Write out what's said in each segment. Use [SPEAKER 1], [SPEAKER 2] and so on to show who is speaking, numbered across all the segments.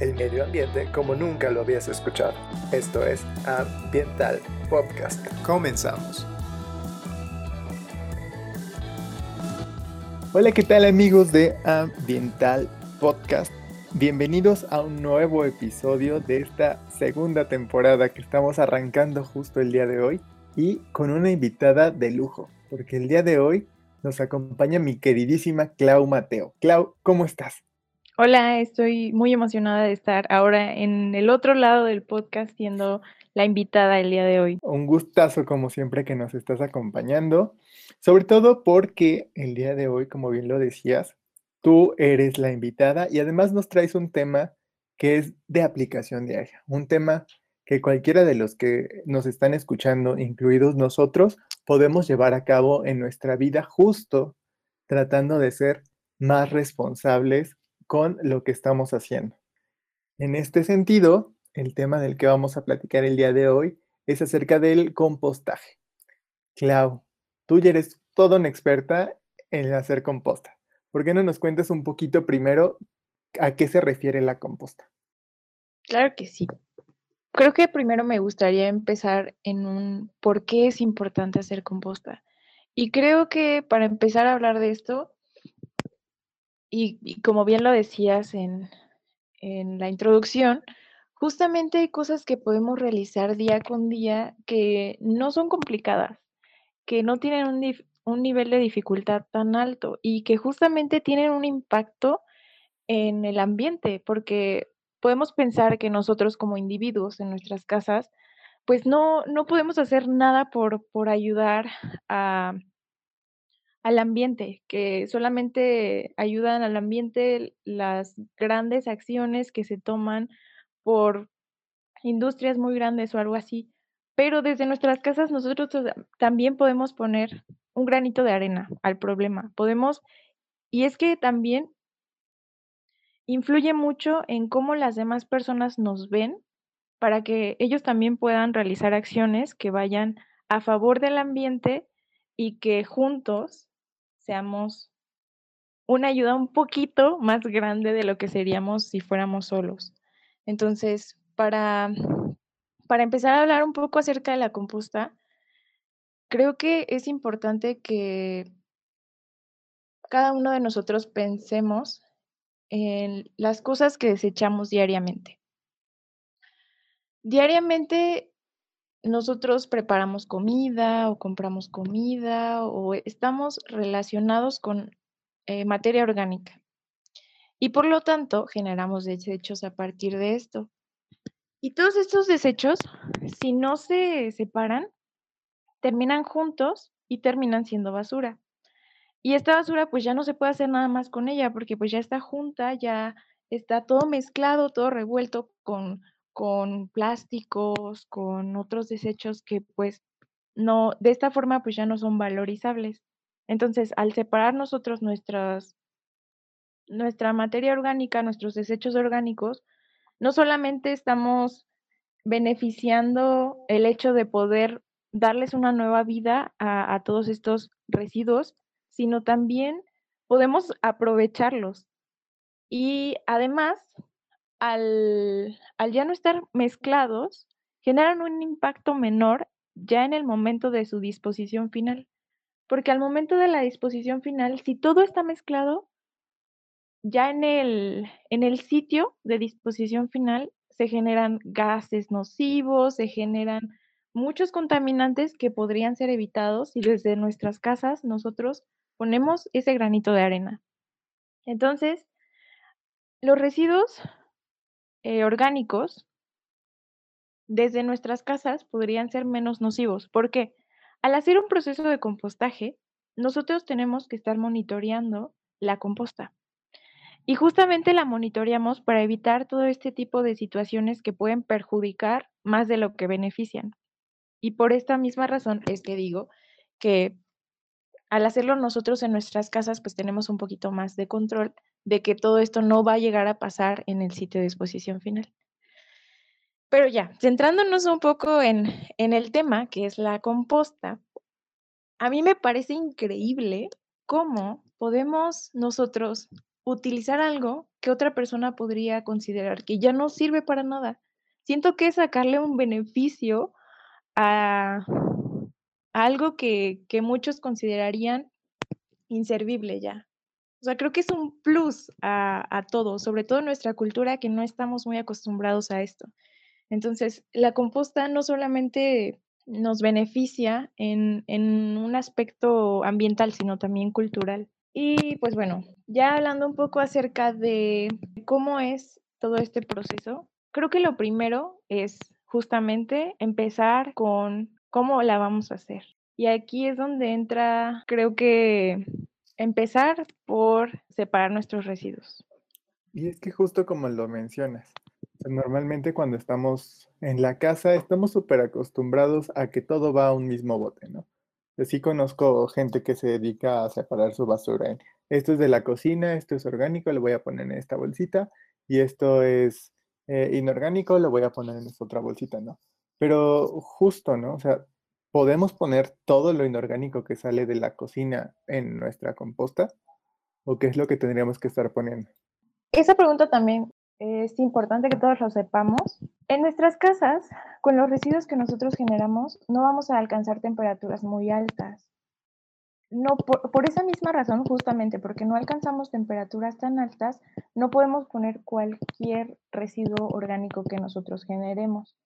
[SPEAKER 1] el medio ambiente como nunca lo habías escuchado. Esto es Ambiental Podcast. Comenzamos. Hola, ¿qué tal amigos de Ambiental Podcast? Bienvenidos a un nuevo episodio de esta segunda temporada que estamos arrancando justo el día de hoy y con una invitada de lujo, porque el día de hoy nos acompaña mi queridísima Clau Mateo. Clau, ¿cómo estás?
[SPEAKER 2] Hola, estoy muy emocionada de estar ahora en el otro lado del podcast siendo la invitada el día de hoy.
[SPEAKER 1] Un gustazo como siempre que nos estás acompañando, sobre todo porque el día de hoy, como bien lo decías, Tú eres la invitada y además nos traes un tema que es de aplicación diaria, un tema que cualquiera de los que nos están escuchando, incluidos nosotros, podemos llevar a cabo en nuestra vida justo tratando de ser más responsables con lo que estamos haciendo. En este sentido, el tema del que vamos a platicar el día de hoy es acerca del compostaje. Clau, tú ya eres toda una experta en hacer composta. ¿Por qué no nos cuentas un poquito primero a qué se refiere la composta?
[SPEAKER 2] Claro que sí. Creo que primero me gustaría empezar en un por qué es importante hacer composta. Y creo que para empezar a hablar de esto, y, como bien lo decías en, en la introducción, justamente hay cosas que podemos realizar día con día que no son complicadas, que no tienen un, un nivel de dificultad tan alto y que justamente tienen un impacto en el ambiente, porque podemos pensar que nosotros como individuos en nuestras casas, pues no, no podemos hacer nada por, por ayudar a, al ambiente, que solamente ayudan al ambiente las grandes acciones que se toman por industrias muy grandes o algo así. Pero desde nuestras casas nosotros también podemos poner un granito de arena al problema. Podemos, y es que también influye mucho en cómo las demás personas nos ven para que ellos también puedan realizar acciones que vayan a favor del ambiente y que juntos seamos una ayuda un poquito más grande de lo que seríamos si fuéramos solos. Entonces, para, para empezar a hablar un poco acerca de la composta, Creo que es importante que cada uno de nosotros pensemos en las cosas que desechamos diariamente. Diariamente nosotros preparamos comida o compramos comida o estamos relacionados con eh, materia orgánica y por lo tanto generamos desechos a partir de esto. Y todos estos desechos, si no se separan, terminan juntos y terminan siendo basura. Y esta basura pues ya no se puede hacer nada más con ella porque pues ya está junta, ya está todo mezclado, todo revuelto con, con plásticos, con otros desechos que pues no, de esta forma pues ya no son valorizables. Entonces, al separar nosotros nuestras, nuestra materia orgánica, nuestros desechos orgánicos, no solamente estamos beneficiando el hecho de poder darles una nueva vida a, todos estos residuos, sino también podemos aprovecharlos. Y además, al, al, ya no estar mezclados, generan un impacto menor ya en el momento de su disposición final. Porque al momento de la disposición final, si todo está mezclado, ya en el, en el sitio de disposición final se generan gases nocivos, se generan muchos contaminantes que podrían ser evitados si desde nuestras casas nosotros ponemos ese granito de arena. Entonces, los residuos eh, orgánicos desde nuestras casas podrían ser menos nocivos. porque Al hacer un proceso de compostaje, nosotros tenemos que estar monitoreando la composta. Y justamente la monitoreamos para evitar todo este tipo de situaciones que pueden perjudicar más de lo que benefician. Y por esta misma razón es que digo que al hacerlo nosotros en nuestras casas, pues tenemos un poquito más de control de que todo esto no va a llegar a pasar en el sitio de exposición final. Pero ya, centrándonos un poco en, en el tema, que es la composta, a mí me parece increíble cómo podemos nosotros utilizar algo que otra persona podría considerar que ya no sirve para nada. Siento que sacarle un beneficio a algo que que muchos considerarían inservible ya. O sea, creo que es un plus a a todo, sobre todo nuestra cultura, que no estamos muy acostumbrados a esto. Entonces, la composta no solamente nos beneficia en en un aspecto ambiental, sino también cultural. Y, pues, bueno, ya hablando un poco acerca de cómo es todo este proceso, creo que lo primero es justamente empezar con cómo la vamos a hacer. Y aquí es donde entra, creo que empezar por separar nuestros residuos.
[SPEAKER 1] Y es que justo como lo mencionas, normalmente cuando estamos en la casa estamos súper acostumbrados a que todo va a un mismo bote, ¿no? Sí conozco gente que se dedica a separar su basura en, esto es de la cocina, esto es orgánico, lo voy a poner en esta bolsita, y esto es eh, inorgánico, lo voy a poner en esta otra bolsita, ¿no? Pero justo, ¿no? O sea, ¿podemos poner todo lo inorgánico que sale de la cocina en nuestra composta? ¿O qué es lo que tendríamos que estar poniendo?
[SPEAKER 2] Esa pregunta también es importante que todos lo sepamos. En nuestras casas, con los residuos que nosotros generamos, no vamos a alcanzar temperaturas muy altas. No, por, por, esa misma razón, justamente porque no alcanzamos temperaturas tan altas, no podemos poner cualquier residuo orgánico que nosotros generemos.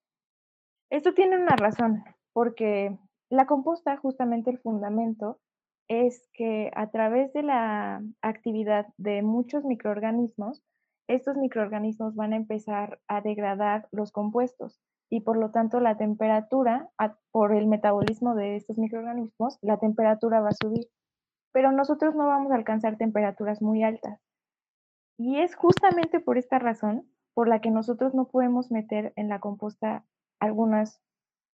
[SPEAKER 2] Esto tiene una razón, porque la composta, justamente el fundamento, es que a través de la actividad de muchos microorganismos, estos microorganismos van a empezar a degradar los compuestos y por lo tanto la temperatura, por el metabolismo de estos microorganismos, la temperatura va a subir. Pero nosotros no vamos a alcanzar temperaturas muy altas. Y es justamente por esta razón por la que nosotros no podemos meter en la composta algunas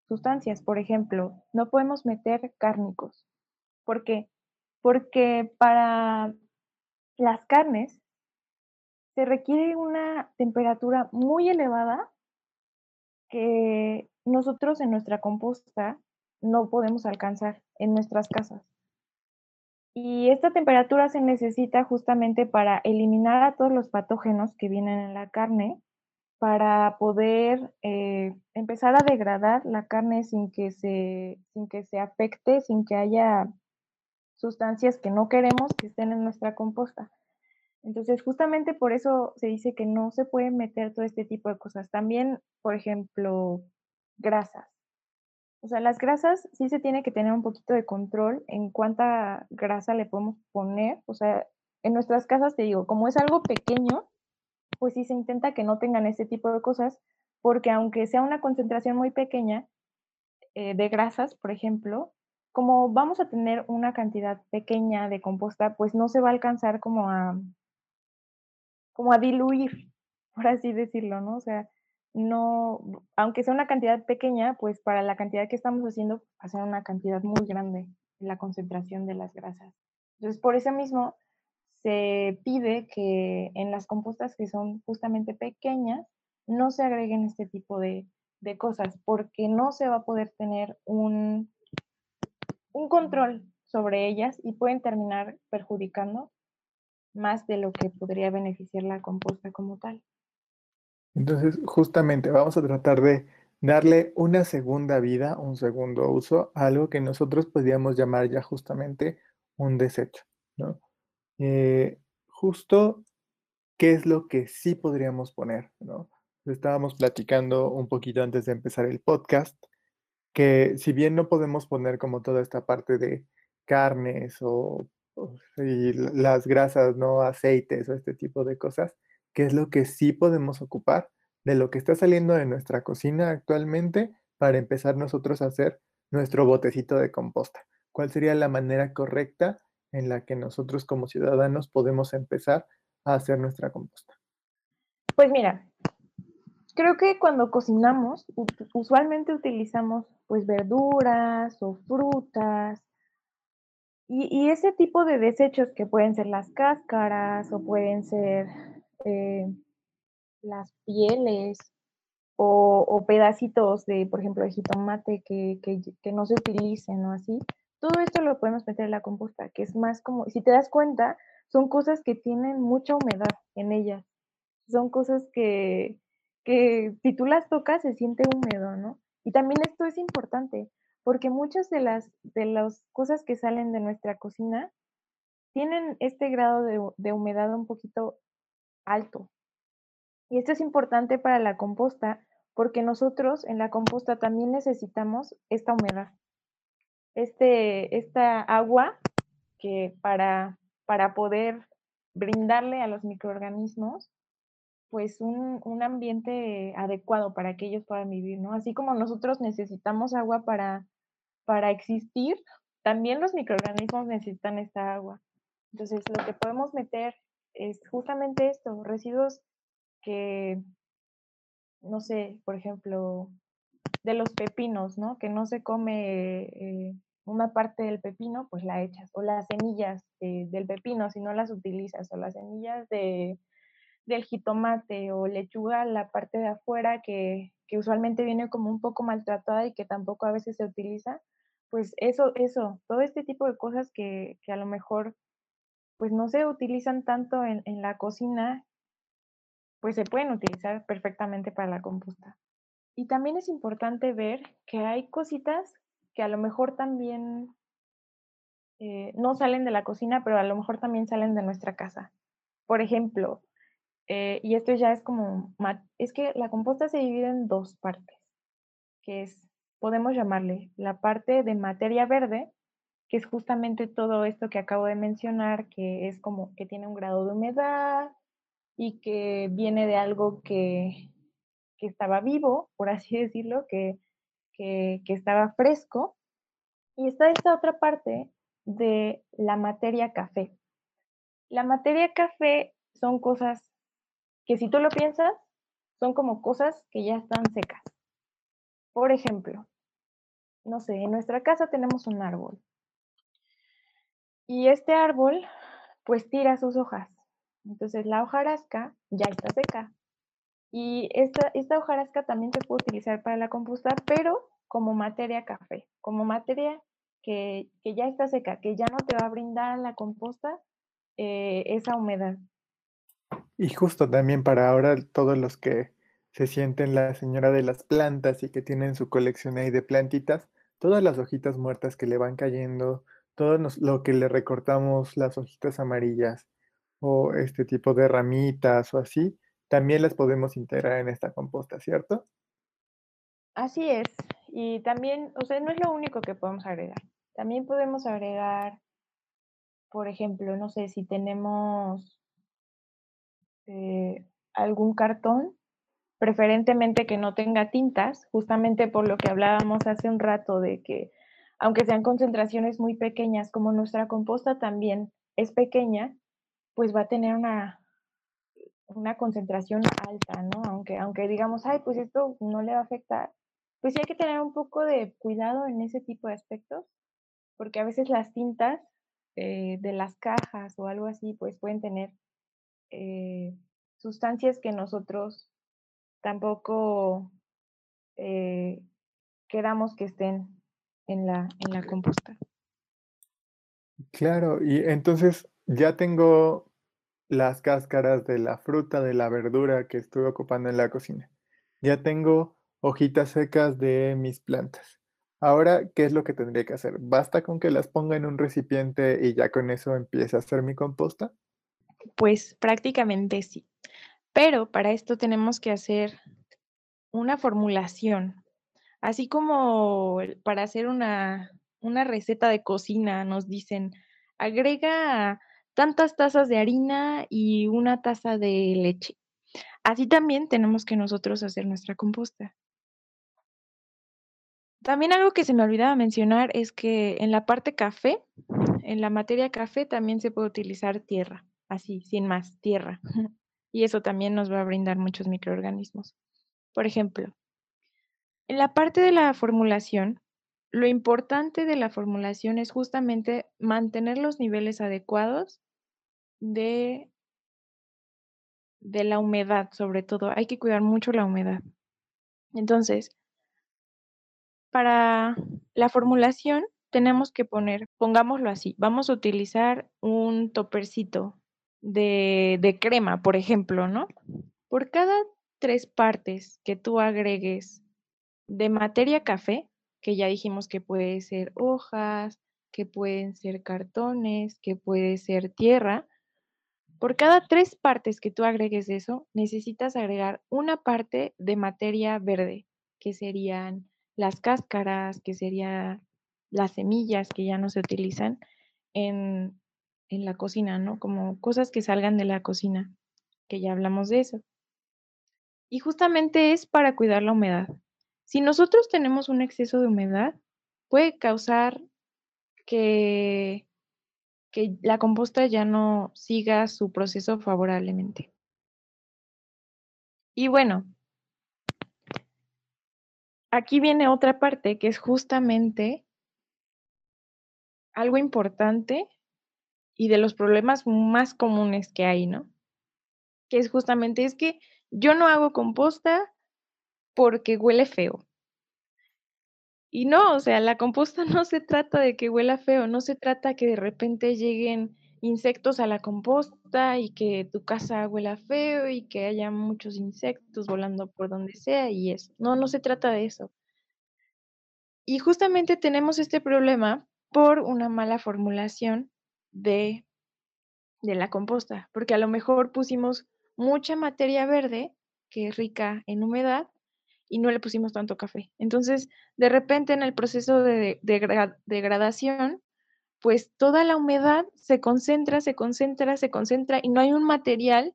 [SPEAKER 2] sustancias. Por ejemplo, no podemos meter cárnicos. ¿Por qué? Porque para las carnes se requiere una temperatura muy elevada que nosotros en nuestra composta no podemos alcanzar en nuestras casas. Y esta temperatura se necesita justamente para eliminar a todos los patógenos que vienen en la carne, para poder eh, empezar a degradar la carne sin que, se, sin que se afecte, sin que haya sustancias que no queremos que estén en nuestra composta. Entonces, justamente por eso se dice que no se puede meter todo este tipo de cosas. También, por ejemplo, grasas. O sea, las grasas sí se tiene que tener un poquito de control en cuánta grasa le podemos poner. O sea, en nuestras casas, te digo, como es algo pequeño, pues sí se intenta que no tengan este tipo de cosas, porque aunque sea una concentración muy pequeña eh, de grasas, por ejemplo, como vamos a tener una cantidad pequeña de composta, pues no se va a alcanzar como a, como a diluir, por así decirlo, ¿no? O sea, no, aunque sea una cantidad pequeña, pues para la cantidad que estamos haciendo, va a ser una cantidad muy grande la concentración de las grasas. Entonces, por eso mismo, se pide que en las compostas que son justamente pequeñas, no se agreguen este tipo de, de cosas, porque no se va a poder tener un, un control sobre ellas y pueden terminar perjudicando más de lo que podría beneficiar la composta como tal.
[SPEAKER 1] Entonces, justamente vamos a tratar de darle una segunda vida, un segundo uso, a algo que nosotros podríamos llamar ya justamente un desecho, ¿no? Eh, justo, ¿qué es lo que sí podríamos poner, ¿no? Estábamos platicando un poquito antes de empezar el podcast, que si bien no podemos poner como toda esta parte de carnes o y las grasas, ¿no? Aceites o este tipo de cosas, ¿qué es lo que sí podemos ocupar de lo que está saliendo de nuestra cocina actualmente para empezar nosotros a hacer nuestro botecito de composta? ¿Cuál sería la manera correcta en la que nosotros como ciudadanos podemos empezar a hacer nuestra composta?
[SPEAKER 2] Pues mira, creo que cuando cocinamos, usualmente utilizamos pues verduras o frutas y, ese tipo de desechos que pueden ser las cáscaras o pueden ser eh, las pieles o, pedacitos de, por ejemplo, de jitomate que, que, no se utilicen o así, todo esto lo podemos meter en la composta, que es más como, si te das cuenta, son cosas que tienen mucha humedad en ellas. Son cosas que, que si tú las tocas se siente húmedo, ¿no? Y también esto es importante, porque muchas de las, de las cosas que salen de nuestra cocina tienen este grado de, de humedad un poquito alto. Y esto es importante para la composta porque nosotros en la composta también necesitamos esta humedad, este, esta agua que para, para poder brindarle a los microorganismos pues un, un, ambiente adecuado para que ellos puedan vivir, ¿no? Así como nosotros necesitamos agua para, para existir, también los microorganismos necesitan esta agua. Entonces, lo que podemos meter es justamente esto, residuos que, no sé, por ejemplo, de los pepinos, ¿no? Que no se come eh, una parte del pepino, pues la echas, o las semillas del pepino, si no las utilizas, o las semillas de, del jitomate o lechuga, la parte de afuera que, que usualmente viene como un poco maltratada y que tampoco a veces se utiliza, pues eso, eso, todo este tipo de cosas que, que a lo mejor pues no se utilizan tanto en, en, la cocina, pues se pueden utilizar perfectamente para la composta. Y también es importante ver que hay cositas que a lo mejor también eh, no salen de la cocina, pero a lo mejor también salen de nuestra casa. Por ejemplo, eh, y esto ya es como, es que la composta se divide en dos partes, que es, podemos llamarle la parte de materia verde, que es justamente todo esto que acabo de mencionar, que es como que tiene un grado de humedad y que viene de algo que, que estaba vivo, por así decirlo, que, que, estaba fresco. Y está esta otra parte de la materia café. La materia café son cosas que si tú lo piensas, son como cosas que ya están secas. Por ejemplo, no sé, en nuestra casa tenemos un árbol y este árbol, pues tira sus hojas. Entonces la hojarasca ya está seca. Y esta, esta hojarasca también se puede utilizar para la composta, pero como materia café, como materia que, que ya está seca, que ya no te va a brindar la composta eh, esa humedad.
[SPEAKER 1] Y justo también para ahora todos los que se sienten la señora de las plantas y que tienen su colección ahí de plantitas, todas las hojitas muertas que le van cayendo, todo lo que le recortamos, las hojitas amarillas o este tipo de ramitas o así, también las podemos integrar en esta composta, ¿cierto?
[SPEAKER 2] Así es. Y también, o sea, no es lo único que podemos agregar. También podemos agregar, por ejemplo, no sé, si tenemos eh, algún cartón, preferentemente que no tenga tintas, justamente por lo que hablábamos hace un rato de que aunque sean concentraciones muy pequeñas, como nuestra composta también es pequeña, pues va a tener una, una concentración alta, ¿no? Aunque, aunque digamos, ay, pues esto no le va a afectar, pues sí hay que tener un poco de cuidado en ese tipo de aspectos, porque a veces las tintas eh, de las cajas o algo así, pues pueden tener eh, sustancias que nosotros tampoco eh, queramos que estén en la, en la composta.
[SPEAKER 1] Claro, y entonces ya tengo las cáscaras de la fruta, de la verdura que estuve ocupando en la cocina. Ya tengo hojitas secas de mis plantas. Ahora, ¿qué es lo que tendría que hacer? ¿Basta con que las ponga en un recipiente y ya con eso empiece a hacer mi composta?
[SPEAKER 2] Pues prácticamente sí. Pero para esto tenemos que hacer una formulación Así como para hacer una, una receta de cocina nos dicen, agrega tantas tazas de harina y una taza de leche. Así también tenemos que nosotros hacer nuestra composta. También algo que se me olvidaba mencionar es que en la parte café, en la materia café también se puede utilizar tierra, así, sin más, tierra. Y eso también nos va a brindar muchos microorganismos. Por ejemplo, en la parte de la formulación, lo importante de la formulación es justamente mantener los niveles adecuados de, de la humedad, sobre todo. Hay que cuidar mucho la humedad. Entonces, para la formulación tenemos que poner, pongámoslo así, vamos a utilizar un topercito de, de crema, por ejemplo, ¿no? Por cada tres partes que tú agregues de materia café, que ya dijimos que puede ser hojas, que pueden ser cartones, que puede ser tierra, por cada tres partes que tú agregues eso, necesitas agregar una parte de materia verde, que serían las cáscaras, que serían las semillas que ya no se utilizan en, en la cocina, ¿no? Como cosas que salgan de la cocina, que ya hablamos de eso. Y justamente es para cuidar la humedad. Si nosotros tenemos un exceso de humedad, puede causar que, que la composta ya no siga su proceso favorablemente. Y bueno, aquí viene otra parte que es justamente algo importante y de los problemas más comunes que hay, ¿no? Que es justamente es que yo no hago composta porque huele feo. Y no, o sea, la composta no se trata de que huela feo, no se trata que de repente lleguen insectos a la composta y que tu casa huela feo y que haya muchos insectos volando por donde sea y eso. No, no se trata de eso. Y justamente tenemos este problema por una mala formulación de, de la composta, porque a lo mejor pusimos mucha materia verde que es rica en humedad y no le pusimos tanto café. Entonces, de repente en el proceso de, degradación, pues toda la humedad se concentra, se concentra, se concentra y no hay un material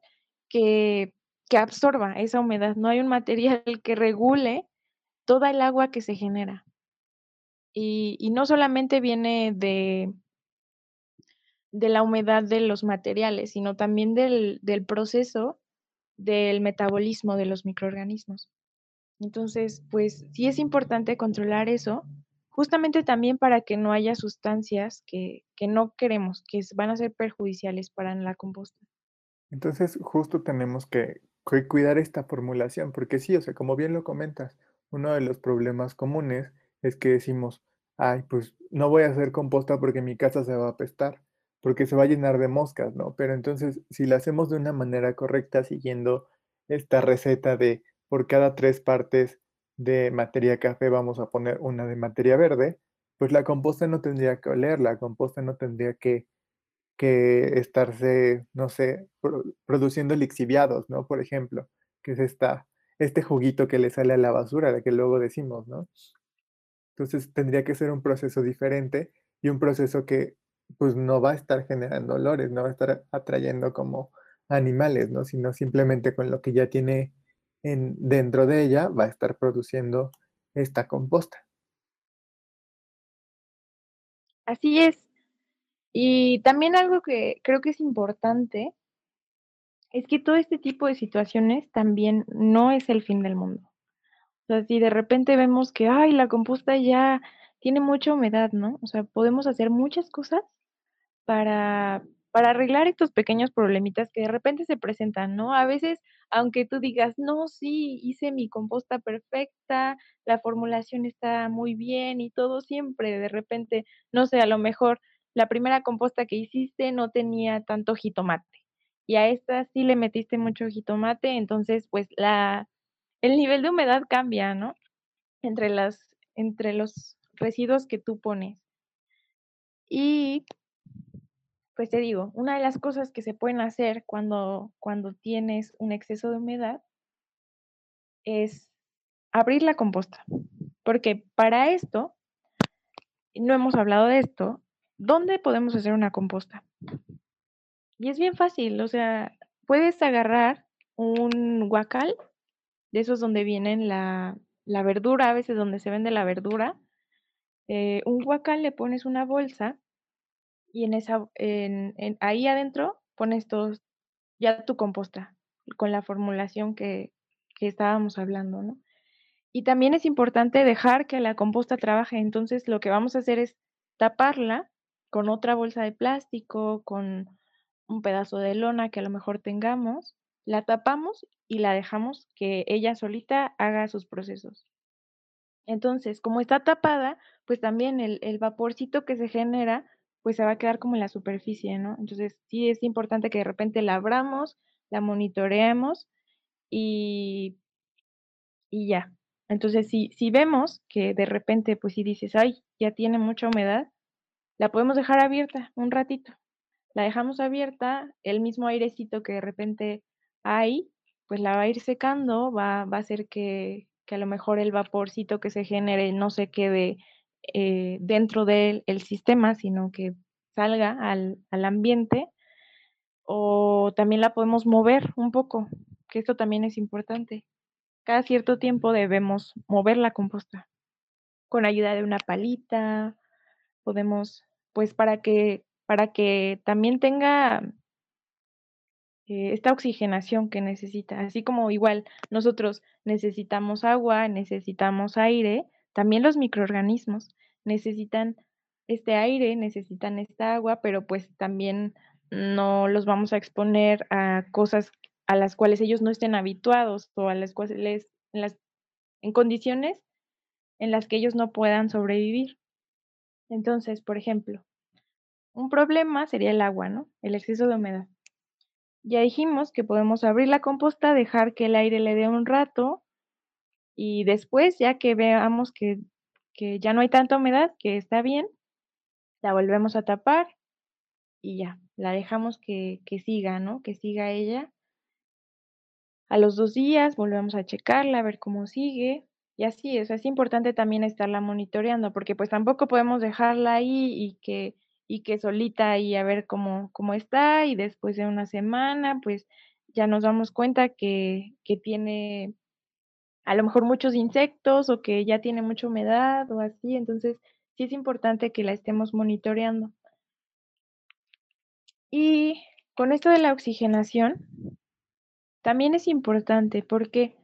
[SPEAKER 2] que, que absorba esa humedad, no hay un material que regule toda el agua que se genera. Y, y no solamente viene de, de la humedad de los materiales, sino también del, del proceso del metabolismo de los microorganismos. Entonces, pues sí es importante controlar eso, justamente también para que no haya sustancias que, que no queremos, que van a ser perjudiciales para la composta.
[SPEAKER 1] Entonces, justo tenemos que, cuidar esta formulación, porque sí, o sea, como bien lo comentas, uno de los problemas comunes es que decimos, ay, pues no voy a hacer composta porque mi casa se va a apestar, porque se va a llenar de moscas, ¿no? Pero entonces, si la hacemos de una manera correcta, siguiendo esta receta de por cada tres partes de materia café vamos a poner una de materia verde, pues la composta no tendría que oler, la composta no tendría que, que estarse, no sé, pro- produciendo lixiviados, ¿no? Por ejemplo, que es esta, este juguito que le sale a la basura, de que luego decimos, ¿no? Entonces tendría que ser un proceso diferente y un proceso que pues no va a estar generando olores, no va a estar atrayendo como animales, ¿no? Sino simplemente con lo que ya tiene en, dentro de ella va a estar produciendo esta composta.
[SPEAKER 2] Así es. Y también algo que creo que es importante es que todo este tipo de situaciones también no es el fin del mundo. O sea, si de repente vemos que, ay, la composta ya tiene mucha humedad, ¿no? O sea, podemos hacer muchas cosas para, para arreglar estos pequeños problemitas que de repente se presentan, ¿no? A veces, aunque tú digas, no, sí, hice mi composta perfecta, la formulación está muy bien y todo, siempre de repente, no sé, a lo mejor la primera composta que hiciste no tenía tanto jitomate y a esta sí le metiste mucho jitomate, entonces pues la, el nivel de humedad cambia, ¿no? Entre las, entre los residuos que tú pones. Y pues te digo, una de las cosas que se pueden hacer cuando, cuando tienes un exceso de humedad es abrir la composta. Porque para esto, no hemos hablado de esto, ¿dónde podemos hacer una composta? Y es bien fácil, o sea, puedes agarrar un guacal, de esos donde vienen la, la verdura, a veces donde se vende la verdura, eh, un guacal le pones una bolsa y en esa, ahí adentro pones todos, ya tu composta, con la formulación que, que estábamos hablando, ¿no? Y también es importante dejar que la composta trabaje, entonces lo que vamos a hacer es taparla con otra bolsa de plástico, con un pedazo de lona que a lo mejor tengamos, la tapamos y la dejamos que ella solita haga sus procesos. Entonces, como está tapada, pues también el, el vaporcito que se genera, pues se va a quedar como en la superficie, ¿no? Entonces, sí es importante que de repente la abramos, la monitoreemos y, y ya. Entonces, si, si vemos que de repente, pues si dices, ay, ya tiene mucha humedad, la podemos dejar abierta un ratito. La dejamos abierta, el mismo airecito que de repente hay, pues la va a ir secando, va, va a hacer que, que a lo mejor el vaporcito que se genere no se quede eh, dentro del el sistema, sino que salga al, al ambiente. O también la podemos mover un poco, que esto también es importante. Cada cierto tiempo debemos mover la composta con ayuda de una palita, podemos, pues para que, para que también tenga eh, esta oxigenación que necesita, así como igual nosotros necesitamos agua, necesitamos aire, también los microorganismos necesitan este aire, necesitan esta agua, pero pues también no los vamos a exponer a cosas a las cuales ellos no estén habituados o a las cuales en, condiciones en las que ellos no puedan sobrevivir. Entonces, por ejemplo, un problema sería el agua, ¿no? El exceso de humedad. Ya dijimos que podemos abrir la composta, dejar que el aire le dé un rato y después, ya que veamos que, que ya no hay tanta humedad, que está bien, la volvemos a tapar y ya, la dejamos que, que siga, ¿no? Que siga ella. A los dos días volvemos a checarla, a ver cómo sigue. Y así, es, es importante también estarla monitoreando, porque pues tampoco podemos dejarla ahí y que, y que solita ahí a ver cómo, cómo está y después de una semana pues ya nos damos cuenta que, que tiene a lo mejor muchos insectos o que ya tiene mucha humedad o así, entonces sí es importante que la estemos monitoreando. Y con esto de la oxigenación, también es importante porque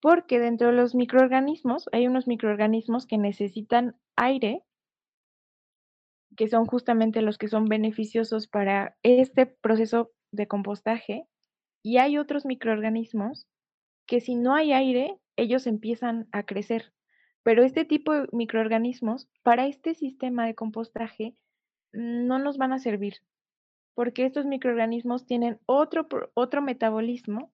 [SPEAKER 2] porque dentro de los microorganismos hay unos microorganismos que necesitan aire, que son justamente los que son beneficiosos para este proceso de compostaje, y hay otros microorganismos que si no hay aire, ellos empiezan a crecer. Pero este tipo de microorganismos, para este sistema de compostaje, no nos van a servir, porque estos microorganismos tienen otro, otro metabolismo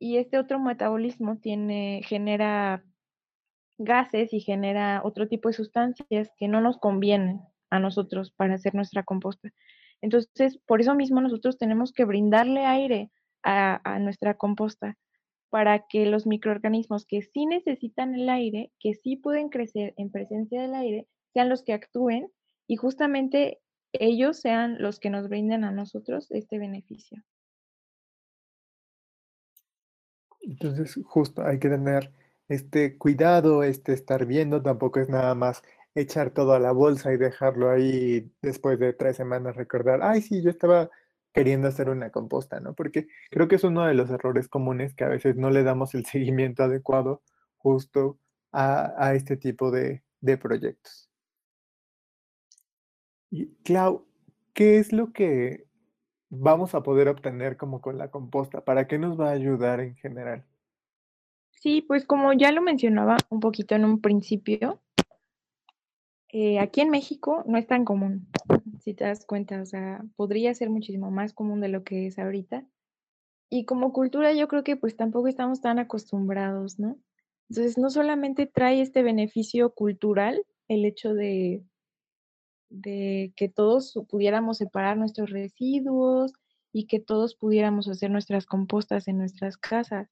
[SPEAKER 2] y este otro metabolismo genera gases y genera otro tipo de sustancias que no nos convienen a nosotros para hacer nuestra composta. Entonces, por eso mismo nosotros tenemos que brindarle aire a, a nuestra composta para que los microorganismos que sí necesitan el aire, que sí pueden crecer en presencia del aire, sean los que actúen y justamente ellos sean los que nos brinden a nosotros este beneficio.
[SPEAKER 1] Entonces, justo hay que tener este cuidado, este estar viendo, tampoco es nada más echar todo a la bolsa y dejarlo ahí después de tres semanas recordar, ay, sí, yo estaba queriendo hacer una composta, ¿no? Porque creo que es uno de los errores comunes que a veces no le damos el seguimiento adecuado justo a, este tipo de, de proyectos. Y Clau, ¿qué es lo que vamos a poder obtener como con la composta? ¿Para qué nos va a ayudar en general?
[SPEAKER 2] Sí, pues como ya lo mencionaba un poquito en un principio, eh, aquí en México no es tan común, si te das cuenta, o sea, podría ser muchísimo más común de lo que es ahorita. Y como cultura yo creo que pues tampoco estamos tan acostumbrados, ¿no? Entonces no solamente trae este beneficio cultural, el hecho de de que todos pudiéramos separar nuestros residuos y que todos pudiéramos hacer nuestras compostas en nuestras casas,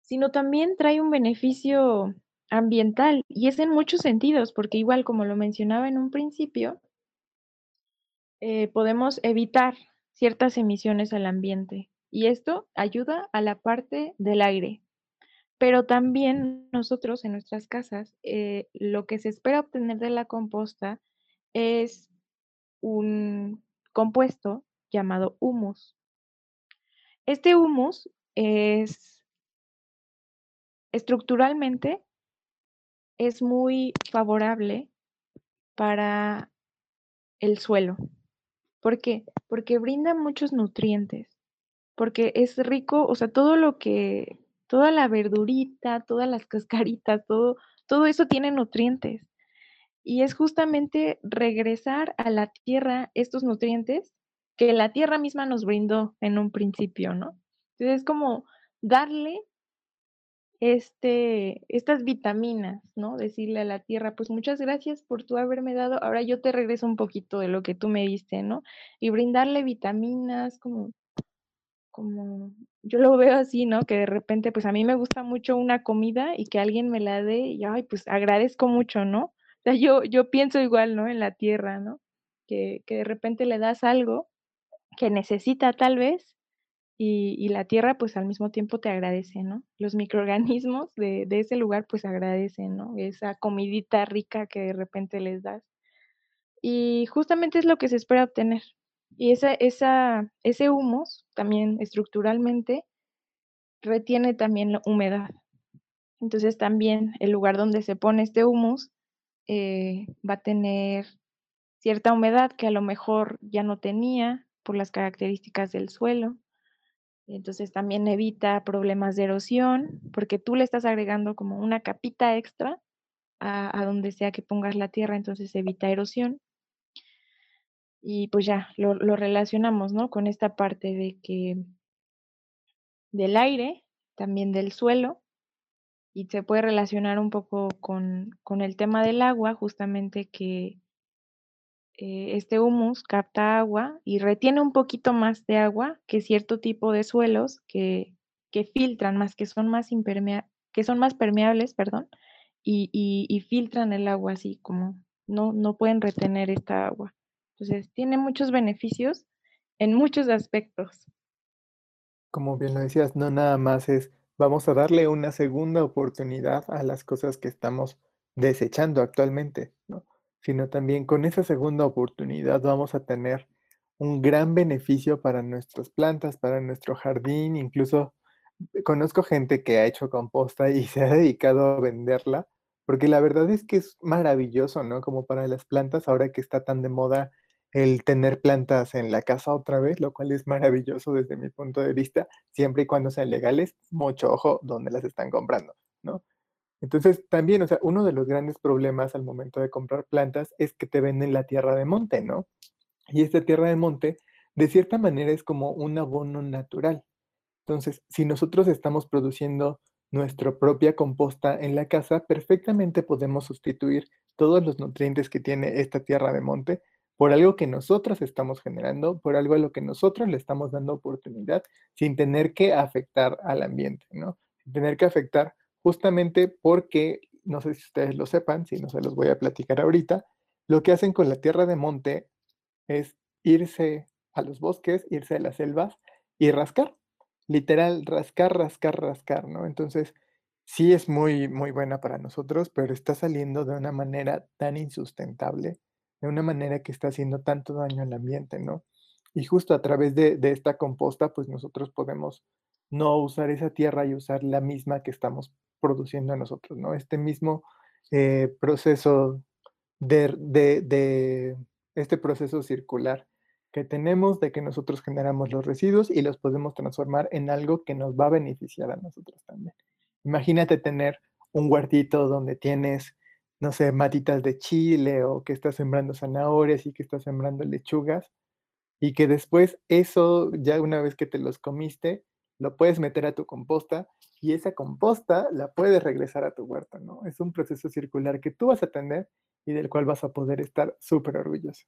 [SPEAKER 2] sino también trae un beneficio ambiental y es en muchos sentidos, porque igual como lo mencionaba en un principio, eh, podemos evitar ciertas emisiones al ambiente y esto ayuda a la parte del aire. Pero también nosotros en nuestras casas, eh, lo que se espera obtener de la composta es un compuesto llamado humus. Este humus es estructuralmente es muy favorable para el suelo. ¿Por qué? Porque brinda muchos nutrientes, porque es rico, o sea, todo lo que, toda la verdurita, todas las cascaritas, todo, todo eso tiene nutrientes. Y es justamente regresar a la tierra estos nutrientes que la tierra misma nos brindó en un principio, ¿no? Entonces es como darle este, estas vitaminas, ¿no? Decirle a la tierra, pues muchas gracias por tú haberme dado, ahora yo te regreso un poquito de lo que tú me diste, ¿no? Y brindarle vitaminas, como, como, yo lo veo así, ¿no? Que de repente, pues a mí me gusta mucho una comida y que alguien me la dé y, ay, pues agradezco mucho, ¿no? O sea, yo, yo pienso igual, ¿no? En la tierra, ¿no? Que, que de repente le das algo que necesita tal vez y, la tierra pues al mismo tiempo te agradece, ¿no? Los microorganismos de, ese lugar pues agradecen, ¿no? Esa comidita rica que de repente les das. Y justamente es lo que se espera obtener. Y ese humus también estructuralmente retiene también la humedad. Entonces también el lugar donde se pone este humus eh, va a tener cierta humedad que a lo mejor ya no tenía por las características del suelo. Entonces también evita problemas de erosión, porque tú le estás agregando como una capita extra a, donde sea que pongas la tierra, entonces evita erosión. Y pues ya, lo, relacionamos, ¿no? Con esta parte de que del aire, también del suelo, y se puede relacionar un poco con, con el tema del agua, justamente que eh, este humus capta agua y retiene un poquito más de agua que cierto tipo de suelos que, que filtran más, que son más, que son más permeables, perdón, y, y, filtran el agua así como no, no pueden retener esta agua. Entonces, tiene muchos beneficios en muchos aspectos.
[SPEAKER 1] Como bien lo decías, no nada más es, vamos a darle una segunda oportunidad a las cosas que estamos desechando actualmente, ¿no? Sino también con esa segunda oportunidad vamos a tener un gran beneficio para nuestras plantas, para nuestro jardín, incluso eh, conozco gente que ha hecho composta y se ha dedicado a venderla, porque la verdad es que es maravilloso, ¿no? Como para las plantas, ahora que está tan de moda el tener plantas en la casa otra vez, lo cual es maravilloso desde mi punto de vista, siempre y cuando sean legales, mucho ojo donde las están comprando, ¿no? Entonces, también, o sea, uno de los grandes problemas al momento de comprar plantas es que te venden la tierra de monte, ¿no? Y esta tierra de monte, de cierta manera, es como un abono natural. Entonces, si nosotros estamos produciendo nuestra propia composta en la casa, perfectamente podemos sustituir todos los nutrientes que tiene esta tierra de monte por algo que nosotros estamos generando, por algo a lo que nosotros le estamos dando oportunidad sin tener que afectar al ambiente, ¿no? Sin tener que afectar justamente porque, no sé si ustedes lo sepan, si no se los voy a platicar ahorita, lo que hacen con la tierra de monte es irse a los bosques, irse a las selvas y rascar, literal, rascar, rascar, rascar, ¿no? Entonces, sí es muy, muy buena para nosotros, pero está saliendo de una manera tan insustentable, de una manera que está haciendo tanto daño al ambiente, ¿no? Y justo a través de, de esta composta, pues nosotros podemos no usar esa tierra y usar la misma que estamos produciendo a nosotros, ¿no? Este mismo eh, proceso de, este proceso circular que tenemos de que nosotros generamos los residuos y los podemos transformar en algo que nos va a beneficiar a nosotros también. Imagínate tener un huertito donde tienes, no sé, matitas de chile o que estás sembrando zanahorias y que estás sembrando lechugas y que después eso, ya una vez que te los comiste, lo puedes meter a tu composta y esa composta la puedes regresar a tu huerto, ¿no? Es un proceso circular que tú vas a tener y del cual vas a poder estar súper orgulloso.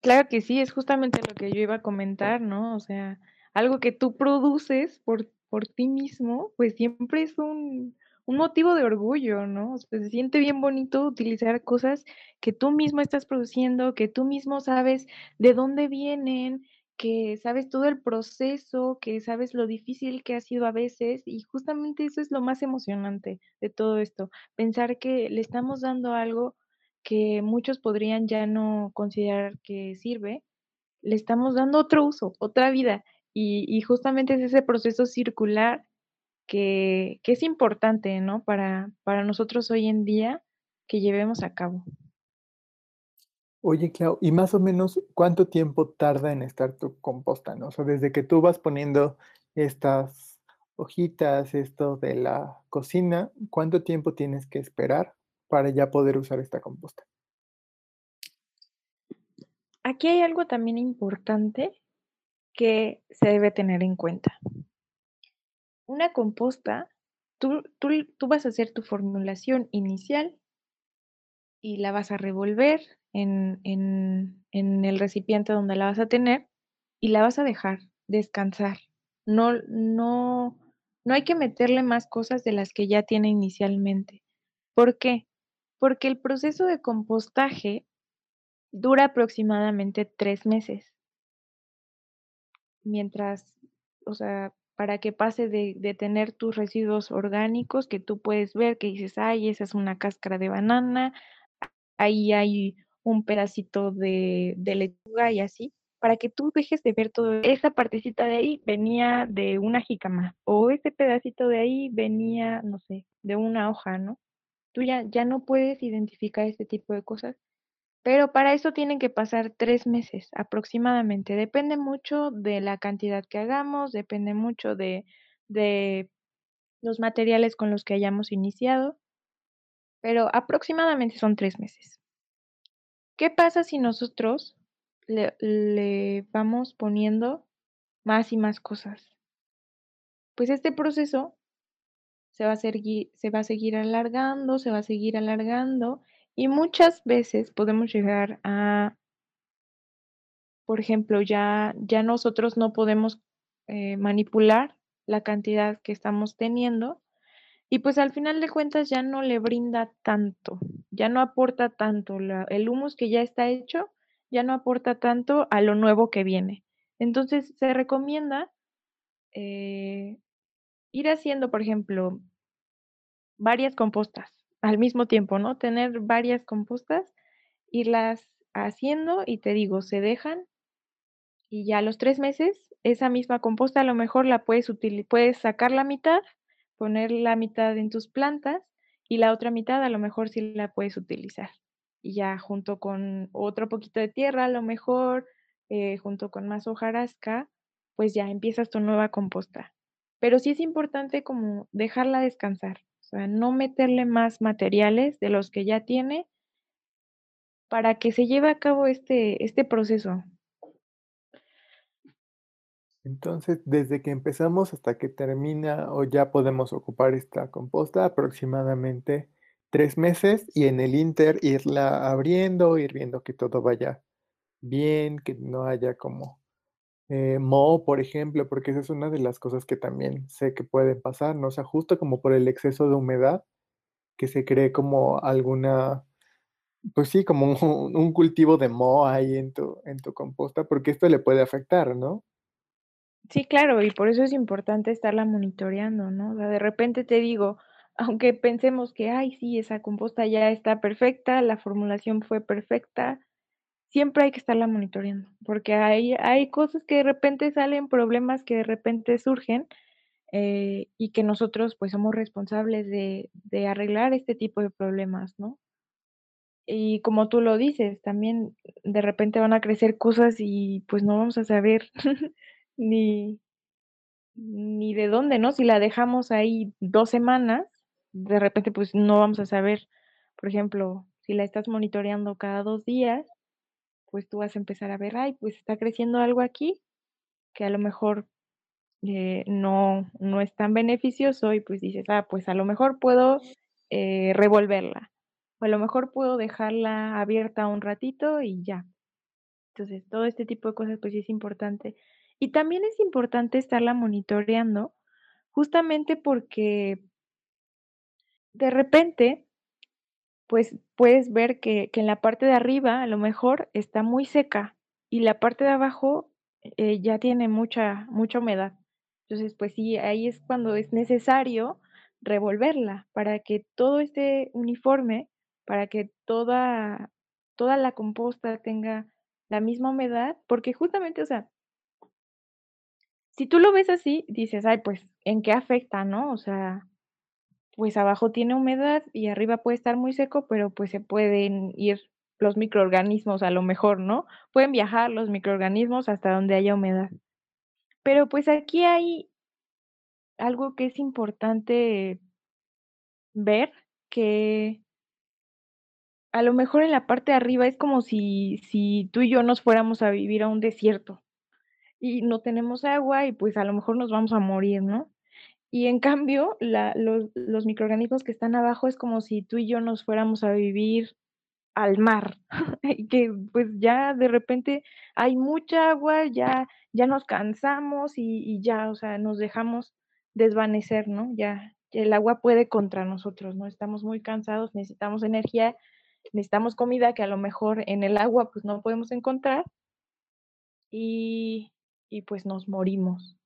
[SPEAKER 2] Claro que sí, es justamente lo que yo iba a comentar, ¿no? O sea, algo que tú produces por, por ti mismo, pues siempre es un, un motivo de orgullo, ¿no? Se siente bien bonito utilizar cosas que tú mismo estás produciendo, que tú mismo sabes de dónde vienen, que sabes todo el proceso, que sabes lo difícil que ha sido a veces y justamente eso es lo más emocionante de todo esto, pensar que le estamos dando algo que muchos podrían ya no considerar que sirve, le estamos dando otro uso, otra vida y, justamente es ese proceso circular que, que es importante, ¿no? Para, para nosotros hoy en día que llevemos a cabo.
[SPEAKER 1] Oye, Clau, ¿y más o menos cuánto tiempo tarda en estar tu composta, no? O sea, desde que tú vas poniendo estas hojitas, esto de la cocina, ¿cuánto tiempo tienes que esperar para ya poder usar esta composta?
[SPEAKER 2] Aquí hay algo también importante que se debe tener en cuenta. Una composta, tú tú tú vas a hacer tu formulación inicial y la vas a revolver en en en el recipiente donde la vas a tener y la vas a dejar descansar. No no no hay que meterle más cosas de las que ya tiene inicialmente, ¿por qué? Porque el proceso de compostaje dura aproximadamente 3 meses. Mientras, o sea, para que pase de de tener tus residuos orgánicos que tú puedes ver, que dices: "Ay, esa es una cáscara de banana, ahí hay un pedacito de lechuga", y así, para que tú dejes de ver todo esa partecita de ahí venía de una jícama, o ese pedacito de ahí venía, no sé, de una hoja, ¿no? Tú ya ya no puedes identificar este tipo de cosas, pero para eso tienen que pasar 3 meses aproximadamente. Depende mucho de la cantidad que hagamos, depende mucho de de los materiales con los que hayamos iniciado pero aproximadamente son 3 meses. ¿Qué pasa si nosotros le vamos poniendo más y más cosas? Pues este proceso se va a segui se va a seguir alargando, se va a seguir alargando, y muchas veces podemos llegar a por ejemplo, ya ya nosotros no podemos, eh, manipular la cantidad que estamos teniendo, y pues, al final de cuentas ya no le brinda tanto, ya no aporta tanto, el humus que ya está hecho, ya no aporta tanto a lo nuevo que viene. Entonces, se recomienda, eh, ir haciendo, por ejemplo varias compostas al mismo tiempo, ¿no? Tener varias compostas, irlas haciendo y te digo, se dejan y ya a los 3 meses, esa misma composta a lo mejor la puedes puedes sacar la mitad, poner la mitad en tus plantas y la otra mitad a lo mejor sí la puedes utilizar. Y ya junto con otro poquito de tierra, a lo mejor, eh, junto con más hojarasca, pues ya empiezas tu nueva composta. Pero sí es importante como dejarla descansar, o sea, no meterle más materiales de los que ya tiene para que se lleve a cabo este este proceso.
[SPEAKER 1] Entonces, desde que empezamos hasta que termina, o ya podemos ocupar esta composta, aproximadamente 3 meses, y en el inter irla abriendo, ir viendo que todo vaya bien, que no haya como, eh, moho, por ejemplo, porque esa es una de las cosas que también sé que pueden pasar, ¿no? O sea, justo como por el exceso de humedad, que se cree como alguna, pues sí, como un un cultivo de moho ahí en tu en tu composta, porque esto le puede afectar, ¿no?
[SPEAKER 2] Sí, claro, y por eso es importante estarla monitoreando, ¿no? O sea, de repente te digo, aunque pensemos que: "Ay, sí, esa composta ya está perfecta, la formulación fue perfecta", siempre hay que estarla monitoreando, porque hay hay cosas que de repente salen, problemas que de repente surgen, eh, y que nosotros, pues, somos responsables de de arreglar este tipo de problemas, ¿no? Y como tú lo dices, también de repente van a crecer cosas y, pues, no vamos a saber ni ni de dónde, ¿no? Si la dejamos ahí 2 semanas, de repente, pues, no vamos a saber, por ejemplo, si la estás monitoreando cada 2 días, pues, tú vas a empezar a ver: "Ay, pues, está creciendo algo aquí", que a lo mejor, eh, no no es tan beneficioso y, pues, dices: "Ah, pues, a lo mejor puedo, eh, revolverla, o a lo mejor puedo dejarla abierta un ratito y ya". Entonces, todo este tipo de cosas, pues, es importante. Y también es importante estarla monitoreando, justamente porque de repente pues, puedes ver que que en la parte de arriba, a lo mejor, está muy seca, y la parte de abajo, eh, ya tiene mucha mucha humedad. Entonces, pues sí, ahí es cuando es necesario revolverla, para que todo esté uniforme, para que toda toda la composta tenga la misma humedad, porque justamente, o sea si tú lo ves así, dices: "Ay, pues, ¿en qué afecta?", ¿no? O sea, pues, abajo tiene humedad y arriba puede estar muy seco, pero, pues, se pueden ir los microorganismos a lo mejor, ¿no? Pueden viajar los microorganismos hasta donde haya humedad. Pero, pues, aquí hay algo que es importante ver que a lo mejor en la parte de arriba es como si si tú y yo nos fuéramos a vivir a un desierto, y no tenemos agua y, pues, a lo mejor nos vamos a morir, ¿no? Y en cambio, la los los microorganismos que están abajo es como si tú y yo nos fuéramos a vivir al mar, y que, pues, ya de repente hay mucha agua, ya ya nos cansamos y y ya, o sea, nos dejamos desvanecer, ¿no? Ya el agua puede contra nosotros, ¿no? Estamos muy cansados, necesitamos energía, necesitamos comida que a lo mejor en el agua, pues, no podemos encontrar y y, pues, nos morimos.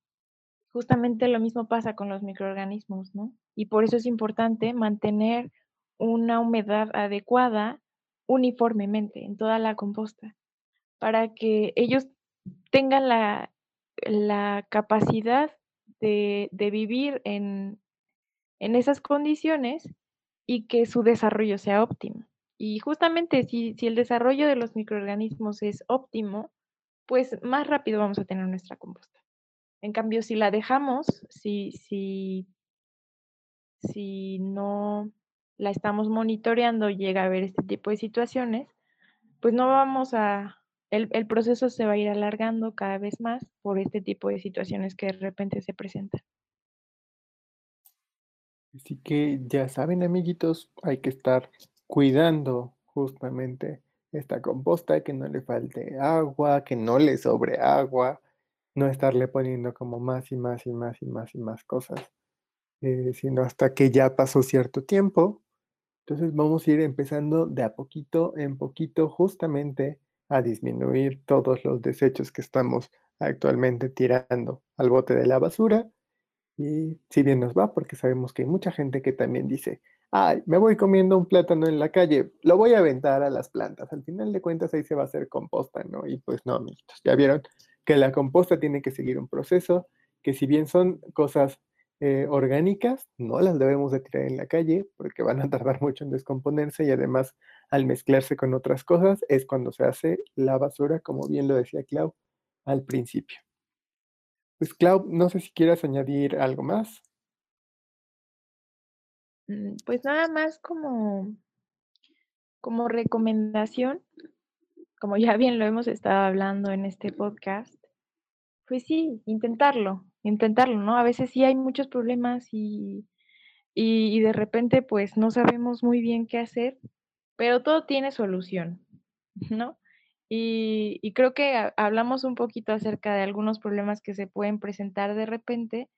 [SPEAKER 2] Justamente lo mismo pasa con los microorganismos, ¿no? Y por eso es importante mantener una humedad adecuada uniformemente en toda la composta, para que ellos tengan la la capacidad de de vivir en en esas condiciones y que su desarrollo sea óptimo. Y justamente si si el desarrollo de los microorganismos es óptimo, pues, más rápido vamos a tener nuestra composta. En cambio, si la dejamos, si si si no la estamos monitoreando, llega a haber este tipo de situaciones, pues, no vamos a el el proceso se va a ir alargando cada vez más por este tipo de situaciones que de repente se presentan.
[SPEAKER 1] Así que ya saben, amiguitos, hay que estar cuidando justamente esta composta, que no le falte agua, que no le sobre agua, no estarle poniendo como más y más y más y más y más cosas, eh, sino hasta que ya pasó cierto tiempo. Entonces vamos a ir empezando de a poquito en poquito justamente a disminuir todos los desechos que estamos actualmente tirando al bote de la basura. Y si bien nos va, porque sabemos que hay mucha gente que también dice, ay, me voy comiendo un plátano en la calle, lo voy a aventar a las plantas. Al final de cuentas ahí se va a hacer composta, ¿no? Y pues no, amiguitos, ya vieron que la composta tiene que seguir un proceso, que si bien son cosas eh, orgánicas, no las debemos de tirar en la calle porque van a tardar mucho en descomponerse y además al mezclarse con otras cosas es cuando se hace la basura, como bien lo decía Clau al principio. Pues Clau, no sé si quieras añadir algo más.
[SPEAKER 2] Mm, pues nada más como como recomendación, como ya bien lo hemos estado hablando en este podcast, pues sí, intentarlo, intentarlo, ¿no? A veces sí hay muchos problemas y y y de repente, pues, no sabemos muy bien qué hacer, pero todo tiene solución, ¿no? Y y creo que ha hablamos un poquito acerca de algunos problemas que se pueden presentar de repente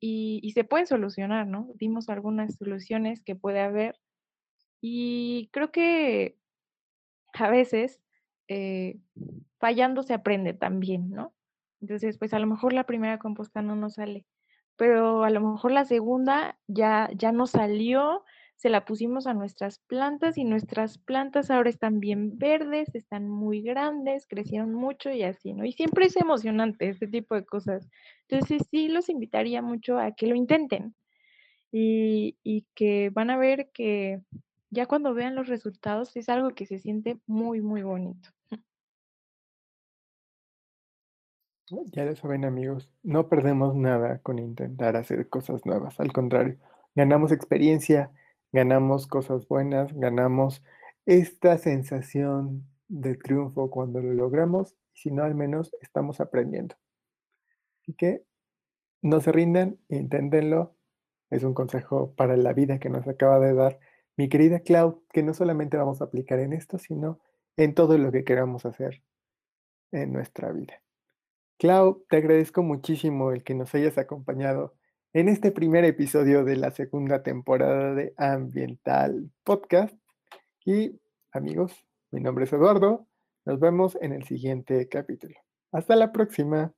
[SPEAKER 2] y y se pueden solucionar, ¿no? Dimos algunas soluciones que puede haber y creo que a veces, eh, fallando se aprende también, ¿no? Entonces, pues, a lo mejor la primera composta no nos sale, pero a lo mejor la segunda ya ya nos salió, se la pusimos a nuestras plantas y nuestras plantas ahora están bien verdes, están muy grandes, crecieron mucho y así, ¿no? Y siempre es emocionante este tipo de cosas. Entonces, sí los invitaría mucho a que lo intenten y y que van a ver que ya cuando vean los resultados es algo que se siente muy, muy bonito.
[SPEAKER 1] Ya lo saben, amigos, no perdemos nada con intentar hacer cosas nuevas, al contrario, ganamos experiencia, ganamos cosas buenas, ganamos esta sensación de triunfo cuando lo logramos, y si no, al menos estamos aprendiendo. Así que no se rindan, inténtenlo. Es un consejo para la vida que nos acaba de dar mi querida Clau, que no solamente vamos a aplicar en esto, sino en todo lo que queramos hacer en nuestra vida. Clau, te agradezco muchísimo el que nos hayas acompañado en este primer episodio de la segunda temporada de Ambiental Podcast. Y amigos, mi nombre es Eduardo. Nos vemos en el siguiente capítulo. Hasta la próxima.